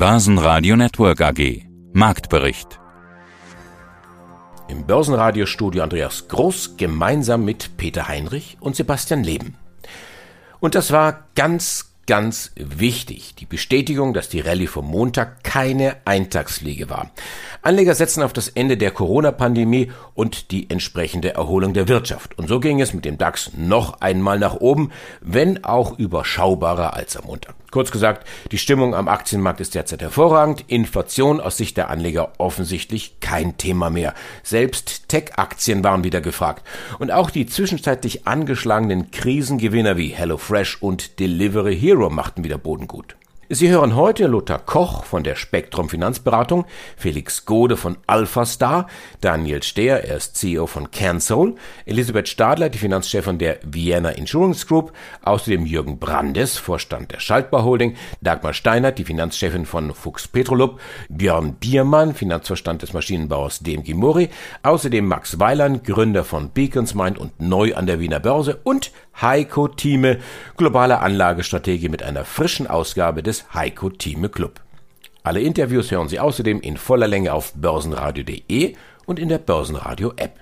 Börsenradio Network AG Marktbericht Im Börsenradiostudio Andreas Groß gemeinsam mit Peter Heinrich und Sebastian Leben. Und das war ganz, ganz wichtig, die Bestätigung, dass die Rallye vom Montag keine Eintagsfliege war. Anleger setzen auf das Ende der Corona-Pandemie und die entsprechende Erholung der Wirtschaft. Und so ging es mit dem DAX noch einmal nach oben, wenn auch überschaubarer als am Montag. Kurz gesagt, die Stimmung am Aktienmarkt ist derzeit hervorragend, Inflation aus Sicht der Anleger offensichtlich kein Thema mehr. Selbst Tech-Aktien waren wieder gefragt. Und auch die zwischenzeitlich angeschlagenen Krisengewinner wie HelloFresh und Delivery Hero machten wieder Boden gut. Sie hören heute Lothar Koch von der Spektrum Finanzberatung, Felix Gode von AlphaStar, Daniel Stehr, er ist CEO von CanSol, Elisabeth Stadler, die Finanzchefin der Vienna Insurance Group, außerdem Jürgen Brandes, Vorstand der Schaltbar Holding, Dagmar Steinert, die Finanzchefin von Fuchs Petrolub, Björn Biermann, Finanzvorstand des Maschinenbauers DMG Mori, außerdem Max Weiland, Gründer von Beacons Mind und neu an der Wiener Börse und Heiko Thieme, globale Anlagestrategie mit einer frischen Ausgabe des Heiko Thieme Club. Alle Interviews hören Sie außerdem in voller Länge auf börsenradio.de und in der Börsenradio App.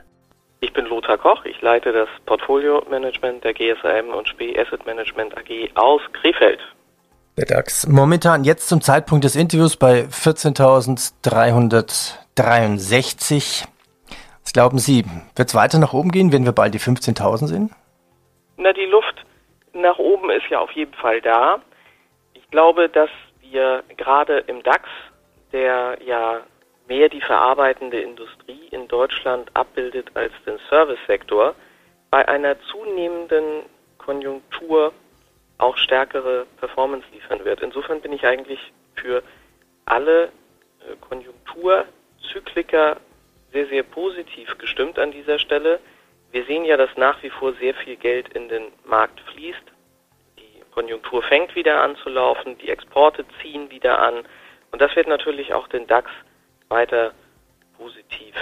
Ich bin Lothar Koch, ich leite das Portfolio Management der GSAM und Spee Asset Management AG aus Krefeld. Der DAX momentan jetzt zum Zeitpunkt des Interviews bei 14.363. Was glauben Sie, wird es weiter nach oben gehen, wenn wir bald die 15.000 sehen? Na, die Luft nach oben ist ja auf jeden Fall da. Ich glaube, dass wir gerade im DAX, der ja mehr die verarbeitende Industrie in Deutschland abbildet als den Servicesektor, bei einer zunehmenden Konjunktur auch stärkere Performance liefern wird. Insofern bin ich eigentlich für alle äh, Konjunkturzykliker sehr, sehr positiv gestimmt an dieser Stelle. Wir sehen ja, dass nach wie vor sehr viel Geld in den Markt fließt. Konjunktur fängt wieder an zu laufen, die Exporte ziehen wieder an und das wird natürlich auch den DAX weiter positiv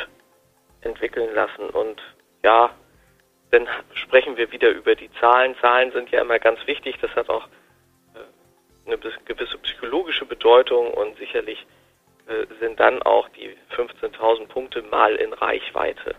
entwickeln lassen. Und ja, dann sprechen wir wieder über die Zahlen. Zahlen sind ja immer ganz wichtig. Das hat auch äh, eine gewisse psychologische Bedeutung und sicherlich äh, sind dann auch die 15.000 Punkte mal in Reichweite.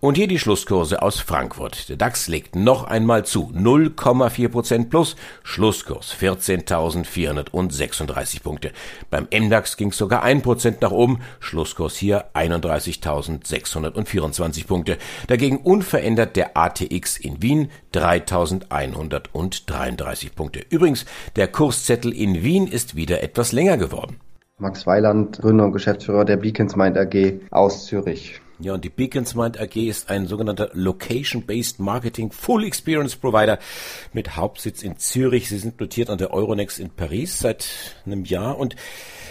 Und hier die Schlusskurse aus Frankfurt. Der DAX legt noch einmal zu. 0,4% plus. Schlusskurs 14.436 Punkte. Beim MDAX ging es sogar 1% nach oben. Schlusskurs hier 31.624 Punkte. Dagegen unverändert der ATX in Wien 3.133 Punkte. Übrigens, der Kurszettel in Wien ist wieder etwas länger geworden. Max Weiland, Gründer und Geschäftsführer der Beacons Mind AG aus Zürich. Ja, und die Beacons Mind AG ist ein sogenannter Location-Based Marketing Full Experience Provider mit Hauptsitz in Zürich. Sie sind notiert an der Euronext in Paris seit einem Jahr und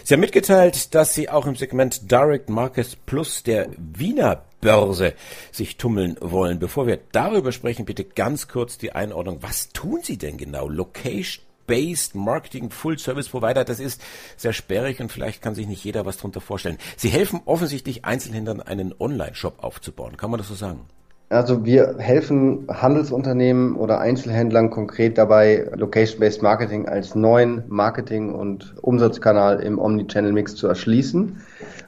Sie haben mitgeteilt, dass Sie auch im Segment Direct Markets Plus der Wiener Börse sich tummeln wollen. Bevor wir darüber sprechen, bitte ganz kurz die Einordnung. Was tun Sie denn genau? Location Based Marketing Full Service Provider, das ist sehr sperrig und vielleicht kann sich nicht jeder was darunter vorstellen. Sie helfen offensichtlich Einzelhändlern einen Online-Shop aufzubauen. Kann man das so sagen? Also wir helfen Handelsunternehmen oder Einzelhändlern konkret dabei, Location-Based Marketing als neuen Marketing- und Umsatzkanal im Omnichannel-Mix zu erschließen.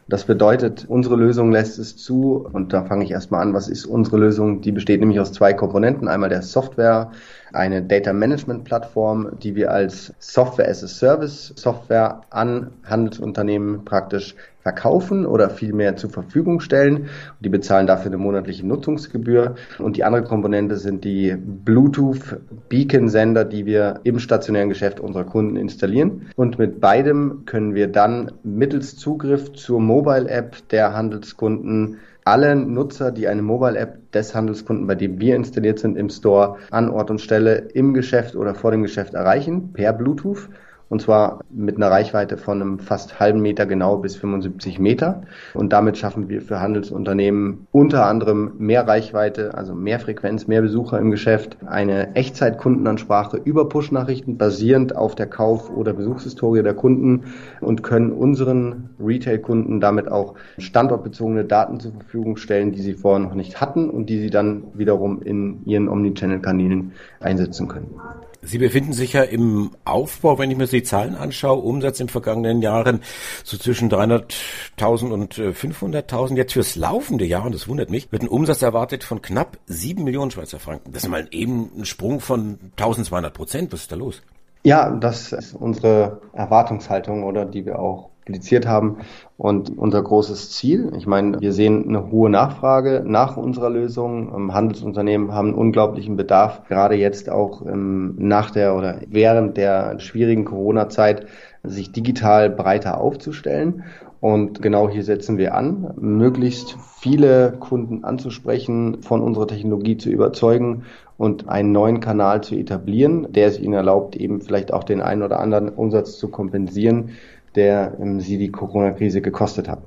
Das bedeutet, unsere Lösung lässt es zu, und da fange ich erstmal an, was ist unsere Lösung? Die besteht nämlich aus zwei Komponenten. Einmal der Software, eine Data Management Plattform, die wir als Software as a Service Software an Handelsunternehmen praktisch verkaufen oder vielmehr zur Verfügung stellen. Die bezahlen dafür eine monatliche Nutzungsgebühr. Und die andere Komponente sind die Bluetooth Beacon Sender, die wir im stationären Geschäft unserer Kunden installieren. Und mit beidem können wir dann mittels Zugriff zur Mobile App der Handelskunden alle Nutzer, die eine Mobile-App des Handelskunden, bei dem wir installiert sind, im Store an Ort und Stelle im Geschäft oder vor dem Geschäft erreichen per Bluetooth und zwar mit einer Reichweite von einem fast halben Meter genau bis 75 Meter. Und damit schaffen wir für Handelsunternehmen unter anderem mehr Reichweite, also mehr Frequenz, mehr Besucher im Geschäft, eine Echtzeitkundenansprache über Push-Nachrichten basierend auf der Kauf- oder Besuchshistorie der Kunden und können unseren Retail-Kunden damit auch standortbezogene Daten zur Verfügung stellen, die sie vorher noch nicht hatten und die sie dann wiederum in ihren Omnichannel-Kanälen einsetzen können. Sie befinden sich ja im Aufbau, wenn ich mir die Zahlen anschaue, Umsatz in den vergangenen Jahren so zwischen 300.000 und 500.000. Jetzt fürs laufende Jahr, und das wundert mich, wird ein Umsatz erwartet von knapp 7 Millionen Schweizer Franken. Das ist mal eben ein Sprung von 1200 Prozent. Was ist da los? Ja, das ist unsere Erwartungshaltung oder die wir auch publiziert haben und unser großes Ziel. Ich meine, wir sehen eine hohe Nachfrage nach unserer Lösung. Ähm, Handelsunternehmen haben einen unglaublichen Bedarf, gerade jetzt auch ähm, nach der oder während der schwierigen Corona-Zeit sich digital breiter aufzustellen. Und genau hier setzen wir an, möglichst viele Kunden anzusprechen, von unserer Technologie zu überzeugen und einen neuen Kanal zu etablieren, der es ihnen erlaubt, eben vielleicht auch den einen oder anderen Umsatz zu kompensieren, der ähm, sie die Corona-Krise gekostet hat.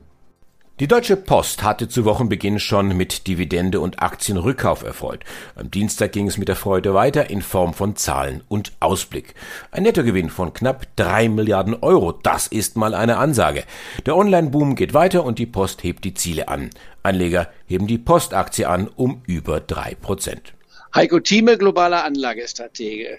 Die Deutsche Post hatte zu Wochenbeginn schon mit Dividende und Aktienrückkauf erfreut. Am Dienstag ging es mit der Freude weiter in Form von Zahlen und Ausblick. Ein Nettogewinn von knapp drei Milliarden Euro, das ist mal eine Ansage. Der Online-Boom geht weiter und die Post hebt die Ziele an. Anleger heben die Postaktie an um über drei Prozent. Heiko Thieme, globaler Anlagestratege.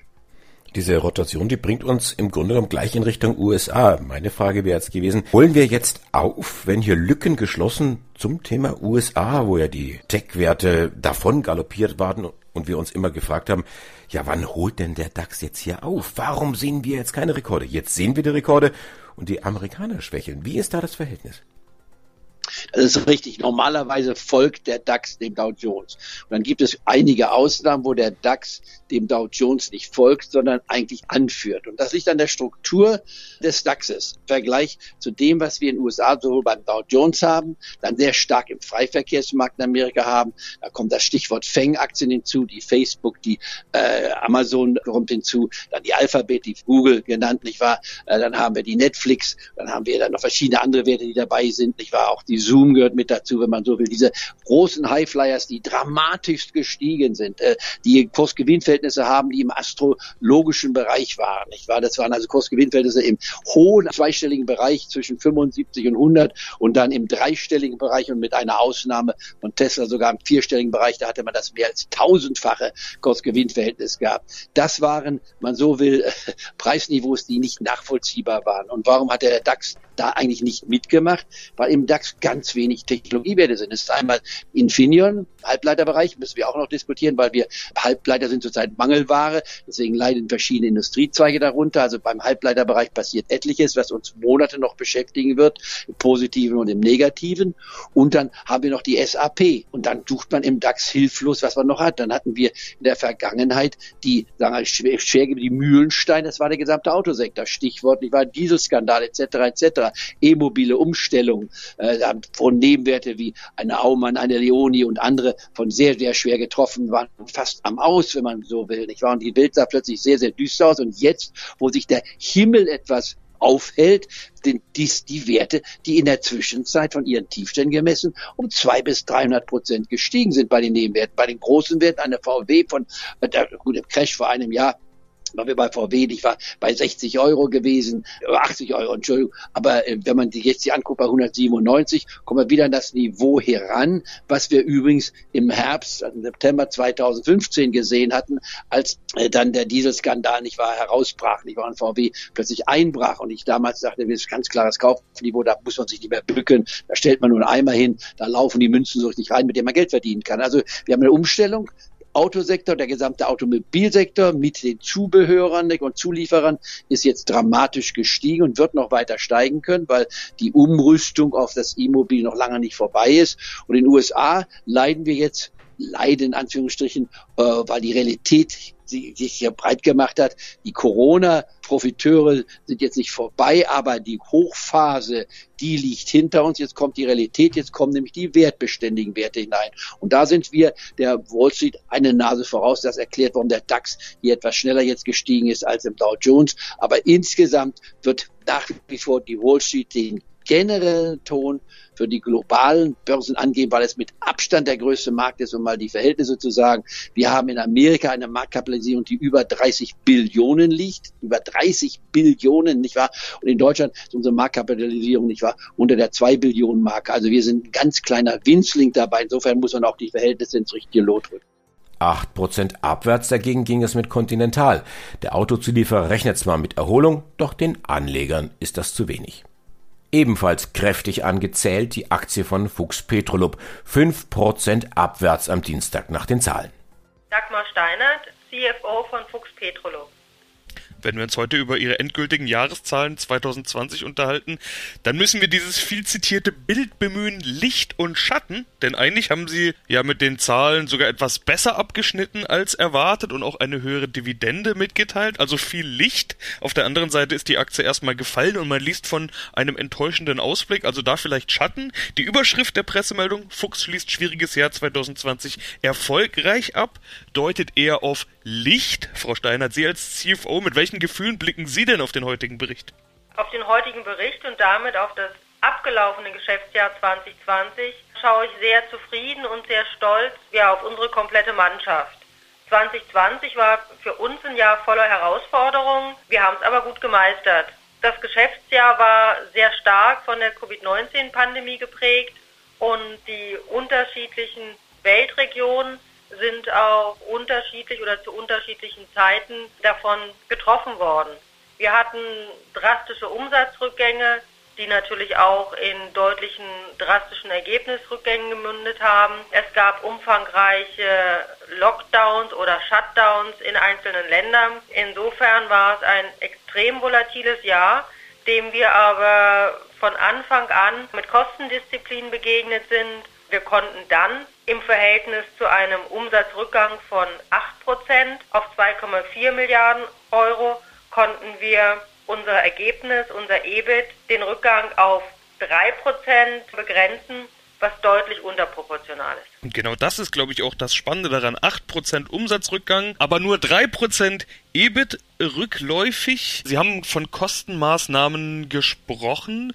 Diese Rotation, die bringt uns im Grunde genommen gleich in Richtung USA. Meine Frage wäre jetzt gewesen, holen wir jetzt auf, wenn hier Lücken geschlossen zum Thema USA, wo ja die Tech-Werte davon galoppiert waren und wir uns immer gefragt haben, ja, wann holt denn der DAX jetzt hier auf? Warum sehen wir jetzt keine Rekorde? Jetzt sehen wir die Rekorde und die Amerikaner schwächeln. Wie ist da das Verhältnis? Das ist richtig. Normalerweise folgt der DAX dem Dow Jones. Und dann gibt es einige Ausnahmen, wo der DAX dem Dow Jones nicht folgt, sondern eigentlich anführt. Und das liegt an der Struktur des DAXes. Im Vergleich zu dem, was wir in den USA sowohl beim Dow Jones haben, dann sehr stark im Freiverkehrsmarkt in Amerika haben. Da kommt das Stichwort Fang-Aktien hinzu, die Facebook, die äh, Amazon kommt hinzu, dann die Alphabet, die Google genannt, nicht wahr? Äh, dann haben wir die Netflix, dann haben wir dann noch verschiedene andere Werte, die dabei sind, nicht wahr? Auch die Zoom gehört mit dazu, wenn man so will. Diese großen Highflyers, die dramatisch gestiegen sind, äh, die Kursgewinnverhältnisse haben, die im astrologischen Bereich waren, nicht wahr? Das waren also Kursgewinnverhältnisse im hohen zweistelligen Bereich zwischen 75 und 100 und dann im dreistelligen Bereich und mit einer Ausnahme von Tesla sogar im vierstelligen Bereich, da hatte man das mehr als tausendfache Kursgewinnverhältnis gehabt. Das waren, man so will, Preisniveaus, die nicht nachvollziehbar waren. Und warum hat der DAX da eigentlich nicht mitgemacht? Weil im DAX ganz wenig Technologiewerte sind. Es ist einmal Infineon, Halbleiterbereich, müssen wir auch noch diskutieren, weil wir Halbleiter sind zurzeit Mangelware. Deswegen leiden verschiedene Industriezweige darunter. Also beim Halbleiterbereich passiert etliches, was uns Monate noch beschäftigen wird, im Positiven und im Negativen. Und dann haben wir noch die SAP. Und dann sucht man im DAX hilflos, was man noch hat. Dann hatten wir in der Vergangenheit die, sagen wir, schwer, die Mühlenstein, das war der gesamte Autosektor. Stichwort, nicht wahr, Dieselskandal etc. etc. E-mobile Umstellung, äh, von Nebenwerte wie eine Aumann, eine Leoni und andere von sehr, sehr schwer getroffen waren, fast am Aus, wenn man so will. Nicht wahr? Und die Bild sah plötzlich sehr, sehr düster aus. Und jetzt, wo sich der Himmel etwas aufhält, sind dies die Werte, die in der Zwischenzeit von ihren Tiefständen gemessen um zwei bis 300 Prozent gestiegen sind bei den Nebenwerten. Bei den großen Werten, eine VW von, äh, gut, im Crash vor einem Jahr waren wir bei VW, ich war bei 60 Euro gewesen, 80 äh, Euro, Entschuldigung. Aber äh, wenn man die jetzt die anguckt bei 197, kommen wir wieder an das Niveau heran, was wir übrigens im Herbst, also im September 2015 gesehen hatten, als äh, dann der Dieselskandal nicht wahr herausbrach, nicht wahr, und VW plötzlich einbrach. Und ich damals dachte, das ist ganz klares Kaufniveau, da muss man sich nicht mehr bücken, da stellt man nur einen Eimer hin, da laufen die Münzen so richtig rein, mit denen man Geld verdienen kann. Also wir haben eine Umstellung, Autosektor, der gesamte Automobilsektor mit den Zubehörern und Zulieferern ist jetzt dramatisch gestiegen und wird noch weiter steigen können, weil die Umrüstung auf das E-Mobil noch lange nicht vorbei ist. Und in den USA leiden wir jetzt leiden in Anführungsstrichen, äh, weil die Realität sich hier breit gemacht hat. Die Corona-Profiteure sind jetzt nicht vorbei, aber die Hochphase, die liegt hinter uns. Jetzt kommt die Realität, jetzt kommen nämlich die wertbeständigen Werte hinein. Und da sind wir der Wall Street eine Nase voraus. Das erklärt, warum der DAX hier etwas schneller jetzt gestiegen ist als im Dow Jones. Aber insgesamt wird nach wie vor die Wall Street den generellen Ton für die globalen Börsen angeben, weil es mit Abstand der größte Markt ist, um mal die Verhältnisse zu sagen. Wir haben in Amerika eine Marktkapitalisierung, die über 30 Billionen liegt, über 30 Billionen, nicht wahr? Und in Deutschland ist unsere Marktkapitalisierung, nicht wahr, unter der 2 Billionen Marke. Also wir sind ein ganz kleiner Winzling dabei. Insofern muss man auch die Verhältnisse ins richtige Lot rücken. 8% abwärts dagegen ging es mit Continental. Der Autozulieferer rechnet zwar mit Erholung, doch den Anlegern ist das zu wenig. Ebenfalls kräftig angezählt die Aktie von Fuchs Petrolub. 5% abwärts am Dienstag nach den Zahlen. Dagmar Steinert, CFO von Fuchs Petrolub. Wenn wir uns heute über ihre endgültigen Jahreszahlen 2020 unterhalten, dann müssen wir dieses viel zitierte Bild bemühen, Licht und Schatten, denn eigentlich haben sie ja mit den Zahlen sogar etwas besser abgeschnitten als erwartet und auch eine höhere Dividende mitgeteilt, also viel Licht. Auf der anderen Seite ist die Aktie erstmal gefallen und man liest von einem enttäuschenden Ausblick, also da vielleicht Schatten. Die Überschrift der Pressemeldung, Fuchs schließt schwieriges Jahr 2020 erfolgreich ab, deutet eher auf Licht. Frau Steinert, Sie als CFO, mit welchen Gefühlen blicken Sie denn auf den heutigen Bericht? Auf den heutigen Bericht und damit auf das abgelaufene Geschäftsjahr 2020 schaue ich sehr zufrieden und sehr stolz ja, auf unsere komplette Mannschaft. 2020 war für uns ein Jahr voller Herausforderungen. Wir haben es aber gut gemeistert. Das Geschäftsjahr war sehr stark von der Covid-19-Pandemie geprägt und die unterschiedlichen Weltregionen sind auch unterschiedlich oder zu unterschiedlichen Zeiten davon getroffen worden. Wir hatten drastische Umsatzrückgänge, die natürlich auch in deutlichen drastischen Ergebnisrückgängen gemündet haben. Es gab umfangreiche Lockdowns oder Shutdowns in einzelnen Ländern. Insofern war es ein extrem volatiles Jahr, dem wir aber von Anfang an mit Kostendisziplin begegnet sind. Wir konnten dann im Verhältnis zu einem Umsatzrückgang von 8% auf 2,4 Milliarden Euro konnten wir unser Ergebnis, unser EBIT, den Rückgang auf 3% begrenzen, was deutlich unterproportional ist. Und genau das ist, glaube ich, auch das Spannende daran. 8% Umsatzrückgang, aber nur 3% EBIT rückläufig. Sie haben von Kostenmaßnahmen gesprochen.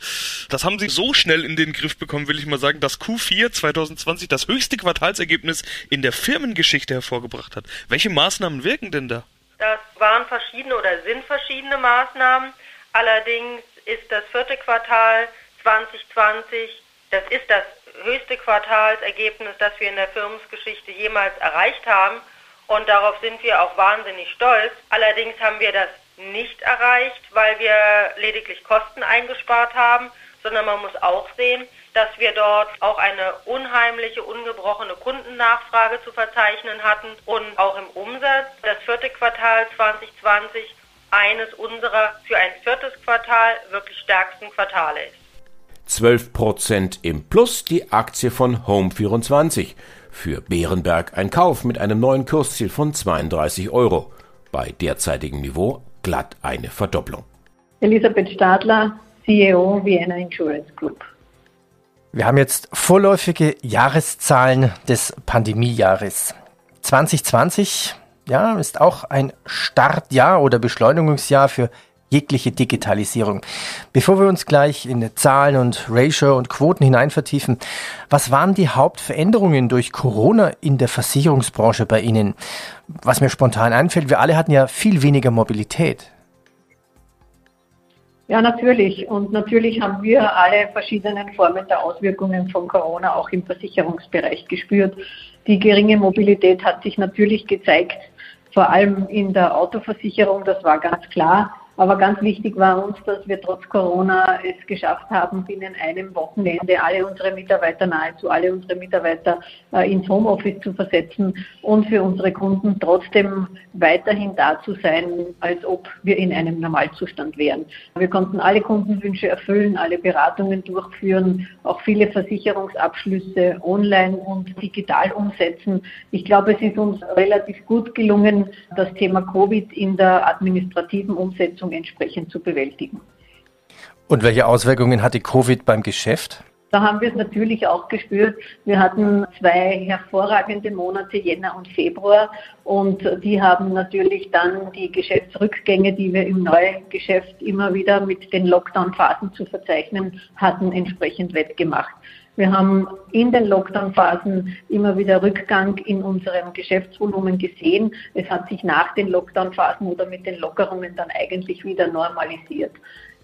Das haben Sie so schnell in den Griff bekommen, will ich mal sagen, dass Q4 2020 das höchste Quartalsergebnis in der Firmengeschichte hervorgebracht hat. Welche Maßnahmen wirken denn da? Das waren verschiedene oder sind verschiedene Maßnahmen. Allerdings ist das vierte Quartal 2020, das ist das höchste Quartalsergebnis, das wir in der Firmensgeschichte jemals erreicht haben. Und darauf sind wir auch wahnsinnig stolz. Allerdings haben wir das nicht erreicht, weil wir lediglich Kosten eingespart haben, sondern man muss auch sehen, dass wir dort auch eine unheimliche, ungebrochene Kundennachfrage zu verzeichnen hatten und auch im Umsatz das vierte Quartal 2020 eines unserer für ein viertes Quartal wirklich stärksten Quartale ist. 12% im Plus die Aktie von Home24. Für Bärenberg ein Kauf mit einem neuen Kursziel von 32 Euro. Bei derzeitigem Niveau glatt eine Verdopplung. Elisabeth Stadler, CEO Vienna Insurance Group. Wir haben jetzt vorläufige Jahreszahlen des Pandemiejahres. 2020 ja, ist auch ein Startjahr oder Beschleunigungsjahr für jegliche Digitalisierung. Bevor wir uns gleich in Zahlen und Ratio und Quoten hinein vertiefen, was waren die Hauptveränderungen durch Corona in der Versicherungsbranche bei Ihnen? Was mir spontan einfällt, wir alle hatten ja viel weniger Mobilität. Ja, natürlich. Und natürlich haben wir alle verschiedenen Formen der Auswirkungen von Corona auch im Versicherungsbereich gespürt. Die geringe Mobilität hat sich natürlich gezeigt, vor allem in der Autoversicherung, das war ganz klar. Aber ganz wichtig war uns, dass wir trotz Corona es geschafft haben, binnen einem Wochenende alle unsere Mitarbeiter, nahezu alle unsere Mitarbeiter äh, ins Homeoffice zu versetzen und für unsere Kunden trotzdem weiterhin da zu sein, als ob wir in einem Normalzustand wären. Wir konnten alle Kundenwünsche erfüllen, alle Beratungen durchführen, auch viele Versicherungsabschlüsse online und digital umsetzen. Ich glaube, es ist uns relativ gut gelungen, das Thema Covid in der administrativen Umsetzung Umsetzung entsprechend zu bewältigen. Und welche Auswirkungen hatte Covid beim Geschäft? Da haben wir es natürlich auch gespürt. Wir hatten zwei hervorragende Monate, Jänner und Februar. Und die haben natürlich dann die Geschäftsrückgänge, die wir im Neugeschäft immer wieder mit den Lockdown-Phasen zu verzeichnen hatten, entsprechend wettgemacht. Wir haben in den Lockdown-Phasen immer wieder Rückgang in unserem Geschäftsvolumen gesehen. Es hat sich nach den Lockdown-Phasen oder mit den Lockerungen dann eigentlich wieder normalisiert.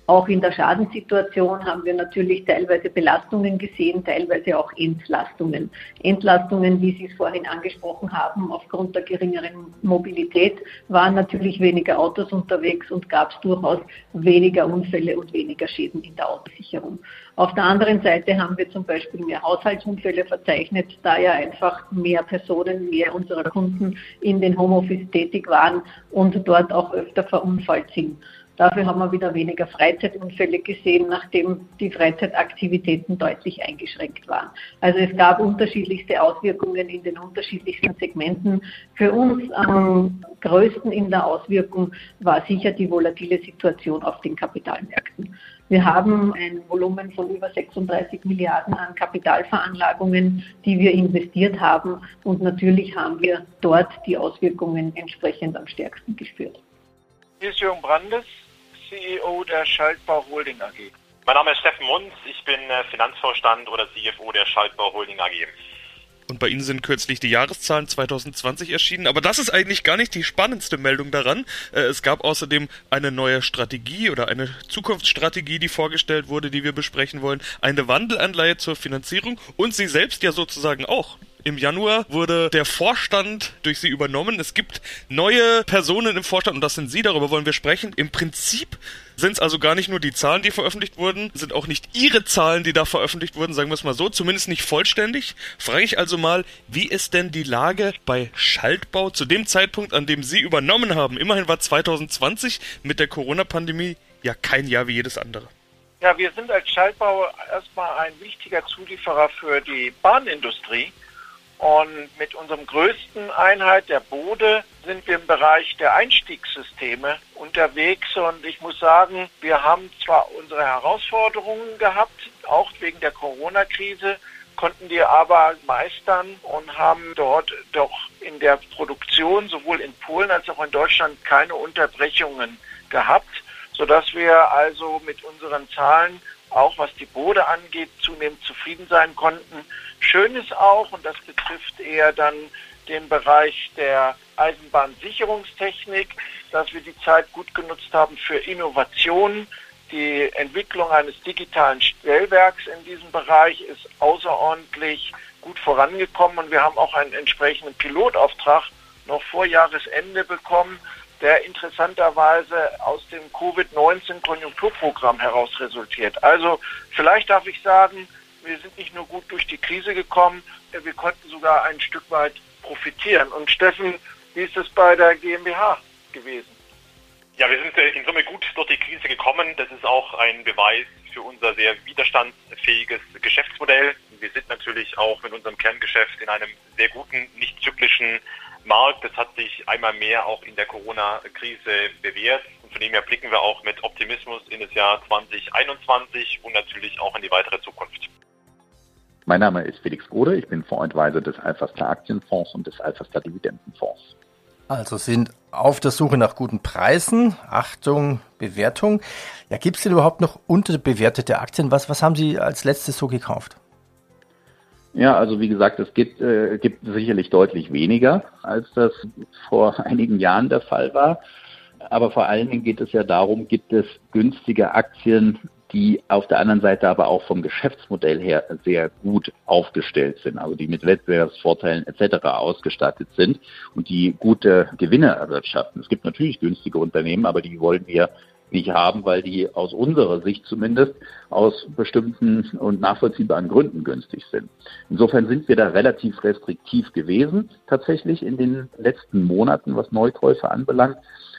Auch in der Schadenssituation haben wir natürlich teilweise Belastungen gesehen, teilweise auch Entlastungen. Entlastungen, wie Sie es vorhin angesprochen haben, aufgrund der geringeren Mobilität waren natürlich weniger Autos unterwegs und gab es durchaus weniger Unfälle und weniger Schäden in der Autosicherung. Auf der anderen Seite haben wir zum Beispiel mehr Haushaltsunfälle verzeichnet, da ja einfach mehr Personen, mehr unserer Kunden in den Homeoffice tätig waren und dort auch öfter verunfallt sind. Dafür haben wir wieder weniger Freizeitunfälle gesehen, nachdem die Freizeitaktivitäten deutlich eingeschränkt waren. Also es gab unterschiedlichste Auswirkungen in den unterschiedlichsten Segmenten. Für uns am größten in der Auswirkung war sicher die volatile Situation auf den Kapitalmärkten. Wir haben ein Volumen von über 36 Milliarden an Kapitalveranlagungen, die wir investiert haben. Und natürlich haben wir dort die Auswirkungen entsprechend am stärksten gespürt. Hier ist Jürgen Brandes, CEO der Schaltbau Holding AG. Mein Name ist Steffen Munz, ich bin äh, Finanzvorstand oder CFO der Schaltbau Holding AG. Und bei Ihnen sind kürzlich die Jahreszahlen 2020 erschienen. Aber das ist eigentlich gar nicht die spannendste Meldung daran. Äh, es gab außerdem eine neue Strategie oder eine Zukunftsstrategie, die vorgestellt wurde, die wir besprechen wollen. Eine Wandelanleihe zur Finanzierung und Sie selbst ja sozusagen auch. Im Januar wurde der Vorstand durch sie übernommen. Es gibt neue Personen im Vorstand und das sind Sie, darüber wollen wir sprechen. Im Prinzip sind es also gar nicht nur die Zahlen, die veröffentlicht wurden, sind auch nicht Ihre Zahlen, die da veröffentlicht wurden, sagen wir es mal so, zumindest nicht vollständig. Frage ich also mal, wie ist denn die Lage bei Schaltbau zu dem Zeitpunkt, an dem Sie übernommen haben? Immerhin war 2020 mit der Corona-Pandemie ja kein Jahr wie jedes andere. Ja, wir sind als Schaltbau erstmal ein wichtiger Zulieferer für die Bahnindustrie. Und mit unserem größten Einheit, der Bode, sind wir im Bereich der Einstiegssysteme unterwegs. Und ich muss sagen, wir haben zwar unsere Herausforderungen gehabt, auch wegen der Corona-Krise, konnten die aber meistern und haben dort doch in der Produktion sowohl in Polen als auch in Deutschland keine Unterbrechungen gehabt, sodass wir also mit unseren Zahlen auch was die Bode angeht, zunehmend zufrieden sein konnten. Schön ist auch, und das betrifft eher dann den Bereich der Eisenbahnsicherungstechnik, dass wir die Zeit gut genutzt haben für Innovationen. Die Entwicklung eines digitalen Stellwerks in diesem Bereich ist außerordentlich gut vorangekommen und wir haben auch einen entsprechenden Pilotauftrag noch vor Jahresende bekommen, der interessanterweise aus dem Covid-19-Konjunkturprogramm heraus resultiert. Also vielleicht darf ich sagen, wir sind nicht nur gut durch die Krise gekommen, wir konnten sogar ein Stück weit profitieren. Und Steffen, wie ist es bei der GmbH gewesen? Ja, wir sind äh, in Summe gut durch die Krise gekommen. Das ist auch ein Beweis für unser sehr widerstandsfähiges Geschäftsmodell. Wir sind natürlich auch mit unserem Kerngeschäft in einem sehr guten, nicht zyklischen Markt. Das hat sich einmal mehr auch in der Corona-Krise bewährt. Und von dem her blicken wir auch mit Optimismus in das Jahr 2021 und natürlich auch in die weitere Zukunft. Mein Name ist Felix Gode, ich bin Fondsadvisor des Alphastar Aktienfonds und des Alphastar Dividendenfonds. Also sind auf der Suche nach guten Preisen. Achtung, Bewertung. Ja, gibt es denn überhaupt noch unterbewertete Aktien? Was, was haben Sie als letztes so gekauft? Ja, also wie gesagt, es gibt, äh, gibt sicherlich deutlich weniger, als das vor einigen Jahren der Fall war. Aber vor allen Dingen geht es ja darum, gibt es günstige Aktien, die auf der anderen Seite aber auch vom Geschäftsmodell her sehr gut aufgestellt sind, also die mit Wettbewerbsvorteilen etc. ausgestattet sind und die gute Gewinne erwirtschaften. Es gibt natürlich günstige Unternehmen, aber die wollen wir nicht haben, weil die aus unserer Sicht zumindest aus bestimmten und nachvollziehbaren Gründen günstig sind. Insofern sind wir da relativ restriktiv gewesen, tatsächlich in den letzten Monaten, was Neukäufe anbelangt.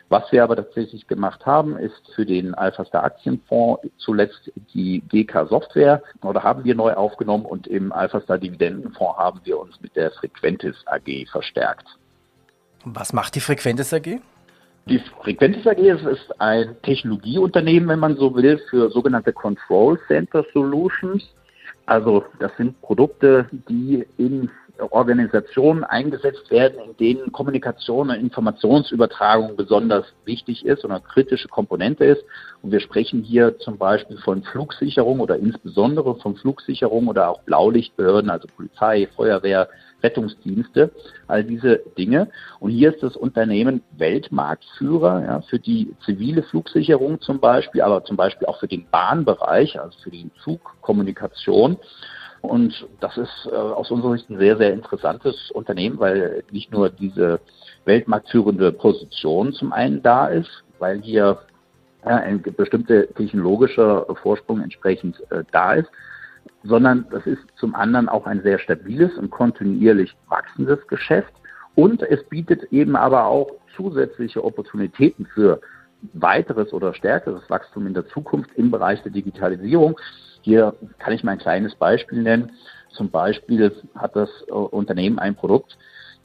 Was wir aber tatsächlich gemacht haben, ist für den Alphastar Aktienfonds zuletzt die GK Software oder haben wir neu aufgenommen und im Alphastar Dividendenfonds haben wir uns mit der Frequentis AG verstärkt. Was macht die Frequentis AG? Die Frequentis AG ist, ist ein Technologieunternehmen, wenn man so will, für sogenannte Control Center Solutions. Also das sind Produkte, die in Organisationen eingesetzt werden, in denen Kommunikation und Informationsübertragung besonders wichtig ist und eine kritische Komponente ist. Und wir sprechen hier zum Beispiel von Flugsicherung oder insbesondere von Flugsicherung oder auch Blaulichtbehörden, also Polizei, Feuerwehr, Rettungsdienste, all diese Dinge. Und hier ist das Unternehmen Weltmarktführer ja, für die zivile Flugsicherung zum Beispiel, aber zum Beispiel auch für den Bahnbereich, also für die Zugkommunikation. Und das ist äh, aus unserer Sicht ein sehr, sehr interessantes Unternehmen, weil nicht nur diese weltmarktführende Position zum einen da ist, weil hier ja, ein bestimmter technologischer Vorsprung entsprechend äh, da ist, sondern das ist zum anderen auch ein sehr stabiles und kontinuierlich wachsendes Geschäft. Und es bietet eben aber auch zusätzliche Opportunitäten für weiteres oder stärkeres Wachstum in der Zukunft im Bereich der Digitalisierung. Hier kann ich mal ein kleines Beispiel nennen. Zum Beispiel hat das äh, Unternehmen ein Produkt,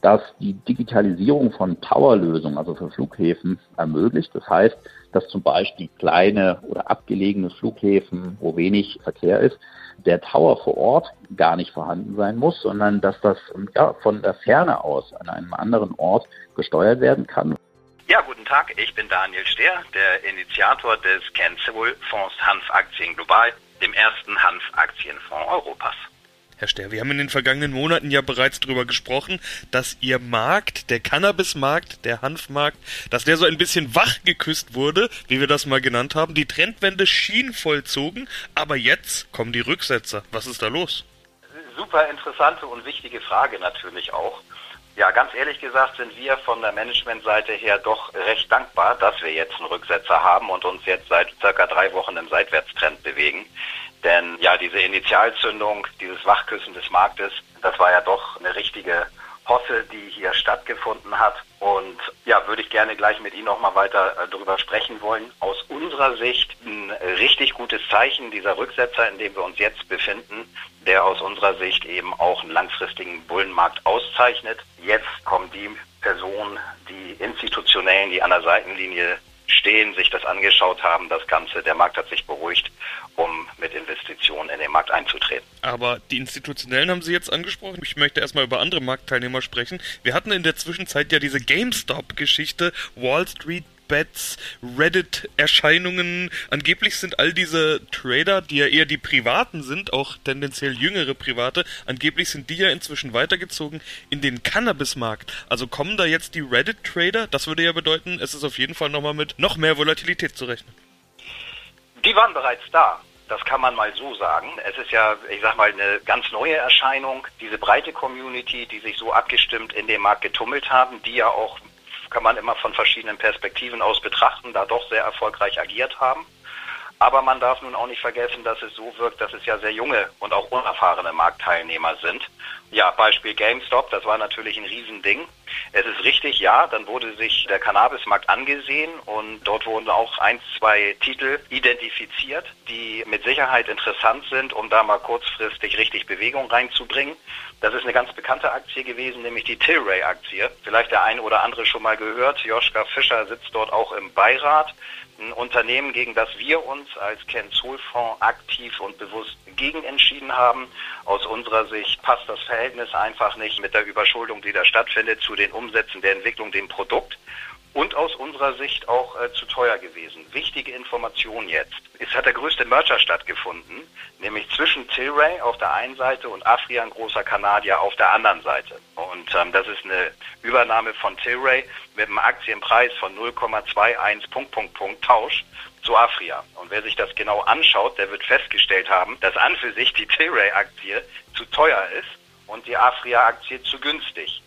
das die Digitalisierung von Towerlösungen, also für Flughäfen, ermöglicht. Das heißt, dass zum Beispiel kleine oder abgelegene Flughäfen, wo wenig Verkehr ist, der Tower vor Ort gar nicht vorhanden sein muss, sondern dass das ja, von der Ferne aus an einem anderen Ort gesteuert werden kann. Ja, guten Tag, ich bin Daniel Stehr, der Initiator des Cancel Fonds Hanfaktien Global, dem ersten Hanfaktienfonds Europas. Herr Ster, wir haben in den vergangenen Monaten ja bereits darüber gesprochen, dass Ihr Markt, der Cannabismarkt, der Hanfmarkt, dass der so ein bisschen wach geküsst wurde, wie wir das mal genannt haben. Die Trendwende schien vollzogen, aber jetzt kommen die Rücksetzer. Was ist da los? Super interessante und wichtige Frage natürlich auch. Ja, ganz ehrlich gesagt sind wir von der Managementseite her doch recht dankbar, dass wir jetzt einen Rücksetzer haben und uns jetzt seit circa drei Wochen im Seitwärtstrend bewegen. Denn ja, diese Initialzündung, dieses Wachküssen des Marktes, das war ja doch eine richtige Hosse, die hier stattgefunden hat. Und ja, würde ich gerne gleich mit Ihnen nochmal weiter äh, darüber sprechen wollen. Aus unserer Sicht ein richtig gutes Zeichen dieser Rücksetzer, in dem wir uns jetzt befinden, der aus unserer Sicht eben auch einen langfristigen Bullenmarkt auszeichnet. Jetzt kommen die Personen, die institutionellen, die an der Seitenlinie stehen, sich das angeschaut haben, das Ganze. Der Markt hat sich beruhigt, um mit Investitionen in den Markt einzutreten. Aber die Institutionellen haben Sie jetzt angesprochen. Ich möchte erstmal über andere Marktteilnehmer sprechen. Wir hatten in der Zwischenzeit ja diese GameStop-Geschichte, Wall Street Bets, Reddit-Erscheinungen. Angeblich sind all diese Trader, die ja eher die Privaten sind, auch tendenziell jüngere Private, angeblich sind die ja inzwischen weitergezogen in den Cannabis-Markt. Also kommen da jetzt die Reddit-Trader? Das würde ja bedeuten, es ist auf jeden Fall nochmal mit noch mehr Volatilität zu rechnen. Die waren bereits da. Das kann man mal so sagen. Es ist ja, ich sag mal, eine ganz neue Erscheinung. Diese breite Community, die sich so abgestimmt in dem Markt getummelt haben, die ja auch kann man immer von verschiedenen Perspektiven aus betrachten, da doch sehr erfolgreich agiert haben. Aber man darf nun auch nicht vergessen, dass es so wirkt, dass es ja sehr junge und auch unerfahrene Marktteilnehmer sind. Ja, Beispiel GameStop, das war natürlich ein Riesending. Es ist richtig, ja, dann wurde sich der Cannabismarkt angesehen und dort wurden auch ein, zwei Titel identifiziert, die mit Sicherheit interessant sind, um da mal kurzfristig richtig Bewegung reinzubringen. Das ist eine ganz bekannte Aktie gewesen, nämlich die Tilray-Aktie. Vielleicht der eine oder andere schon mal gehört. Joschka Fischer sitzt dort auch im Beirat. Ein Unternehmen, gegen das wir uns als Ken Fonds aktiv und bewusst gegen entschieden haben. Aus unserer Sicht passt das Verhältnis einfach nicht mit der Überschuldung, die da stattfindet, zu den Umsätzen der Entwicklung, dem Produkt und aus unserer Sicht auch äh, zu teuer gewesen. Wichtige Information jetzt. Es hat der größte Merger stattgefunden, nämlich zwischen Tilray auf der einen Seite und Afria, ein großer Kanadier, auf der anderen Seite. Und ähm, das ist eine Übernahme von Tilray mit einem Aktienpreis von 0,21 Punkt, Punkt, Punkt Tausch zu Afria. Und wer sich das genau anschaut, der wird festgestellt haben, dass an für sich die Tilray-Aktie zu teuer ist und die Afria-Aktie zu günstig.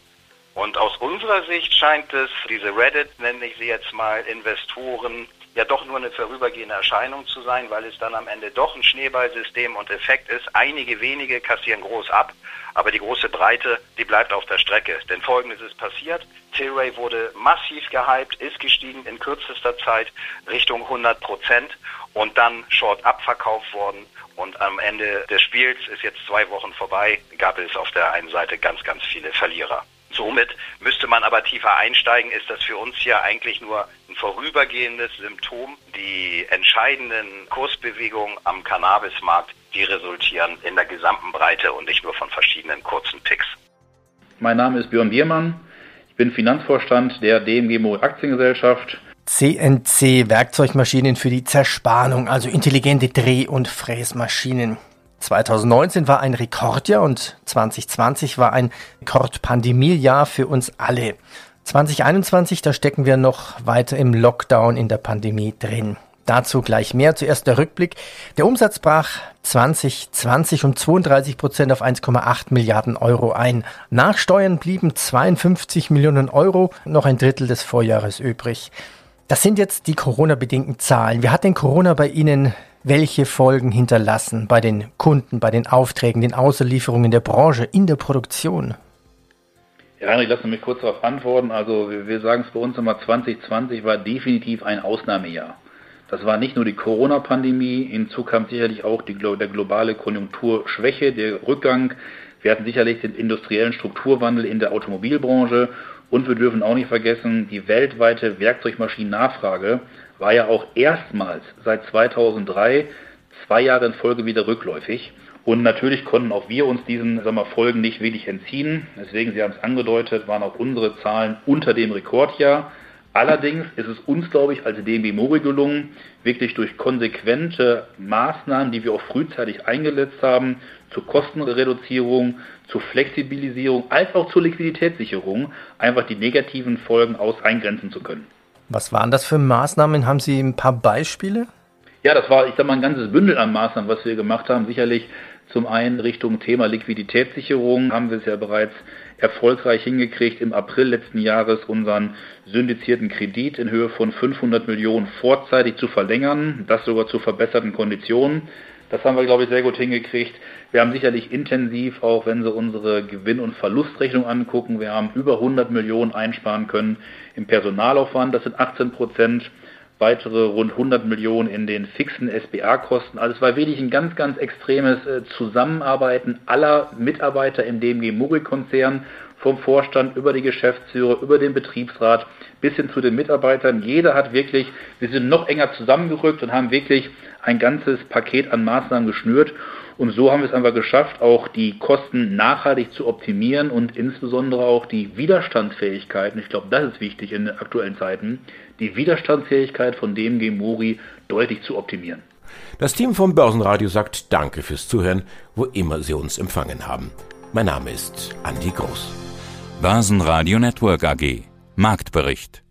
Und aus unserer Sicht scheint es, diese Reddit, nenne ich sie jetzt mal, Investoren, ja doch nur eine vorübergehende Erscheinung zu sein, weil es dann am Ende doch ein Schneeballsystem und Effekt ist. Einige wenige kassieren groß ab, aber die große Breite, die bleibt auf der Strecke. Denn folgendes ist passiert. Tilray wurde massiv gehypt, ist gestiegen in kürzester Zeit Richtung 100 Prozent und dann short abverkauft worden. Und am Ende des Spiels ist jetzt zwei Wochen vorbei, gab es auf der einen Seite ganz, ganz viele Verlierer. Somit müsste man aber tiefer einsteigen, ist das für uns hier eigentlich nur ein vorübergehendes Symptom. Die entscheidenden Kursbewegungen am Cannabismarkt, die resultieren in der gesamten Breite und nicht nur von verschiedenen kurzen Picks. Mein Name ist Björn Biermann. Ich bin Finanzvorstand der DMG Mo Aktiengesellschaft. CNC Werkzeugmaschinen für die Zerspannung, also intelligente Dreh- und Fräsmaschinen. 2019 war ein Rekordjahr und 2020 war ein Rekordpandemiejahr für uns alle. 2021, da stecken wir noch weiter im Lockdown in der Pandemie drin. Dazu gleich mehr. Zuerst der Rückblick. Der Umsatz brach 2020 um 32 Prozent auf 1,8 Milliarden Euro ein. Nach Steuern blieben 52 Millionen Euro, noch ein Drittel des Vorjahres übrig. Das sind jetzt die Corona-bedingten Zahlen. Wie hat denn Corona bei Ihnen welche Folgen hinterlassen bei den Kunden, bei den Aufträgen, den Außerlieferungen der Branche, in der Produktion? Ja, Heinrich, lass mich kurz darauf antworten. Also wir, wir sagen es bei uns immer, 2020 war definitiv ein Ausnahmejahr. Das war nicht nur die Corona-Pandemie, hinzu kam sicherlich auch die, der globale Konjunkturschwäche, der Rückgang. Wir hatten sicherlich den industriellen Strukturwandel in der Automobilbranche und wir dürfen auch nicht vergessen, die weltweite Werkzeugmaschinennachfrage war ja auch erstmals seit 2003 zwei Jahre in Folge wieder rückläufig. Und natürlich konnten auch wir uns diesen wir, Folgen nicht wirklich entziehen. Deswegen, Sie haben es angedeutet, waren auch unsere Zahlen unter dem Rekordjahr. Allerdings ist es uns, glaube ich, als DMB Mori gelungen, wirklich durch konsequente Maßnahmen, die wir auch frühzeitig eingesetzt haben, zur Kostenreduzierung, zur Flexibilisierung, als auch zur Liquiditätssicherung, einfach die negativen Folgen aus eingrenzen zu können. Was waren das für Maßnahmen? Haben Sie ein paar Beispiele? Ja, das war, ich sag mal, ein ganzes Bündel an Maßnahmen, was wir gemacht haben. Sicherlich zum einen Richtung Thema Liquiditätssicherung haben wir es ja bereits erfolgreich hingekriegt, im April letzten Jahres unseren syndizierten Kredit in Höhe von 500 Millionen vorzeitig zu verlängern, das sogar zu verbesserten Konditionen. Das haben wir, glaube ich, sehr gut hingekriegt. Wir haben sicherlich intensiv, auch wenn Sie unsere Gewinn- und Verlustrechnung angucken, wir haben über 100 Millionen einsparen können im Personalaufwand. Das sind 18 Prozent weitere rund 100 Millionen in den fixen SBA-Kosten. Also es war wirklich ein ganz, ganz extremes äh, Zusammenarbeiten aller Mitarbeiter im DMG Muri-Konzern, vom Vorstand über die Geschäftsführer, über den Betriebsrat bis hin zu den Mitarbeitern. Jeder hat wirklich, wir sind noch enger zusammengerückt und haben wirklich ein ganzes Paket an Maßnahmen geschnürt. Und so haben wir es einfach geschafft, auch die Kosten nachhaltig zu optimieren und insbesondere auch die Widerstandsfähigkeit, und ich glaube, das ist wichtig in den aktuellen Zeiten, die Widerstandsfähigkeit von DMG Mori deutlich zu optimieren. Das Team vom Börsenradio sagt Danke fürs Zuhören, wo immer Sie uns empfangen haben. Mein Name ist Andi Groß. Börsenradio Network AG. Marktbericht.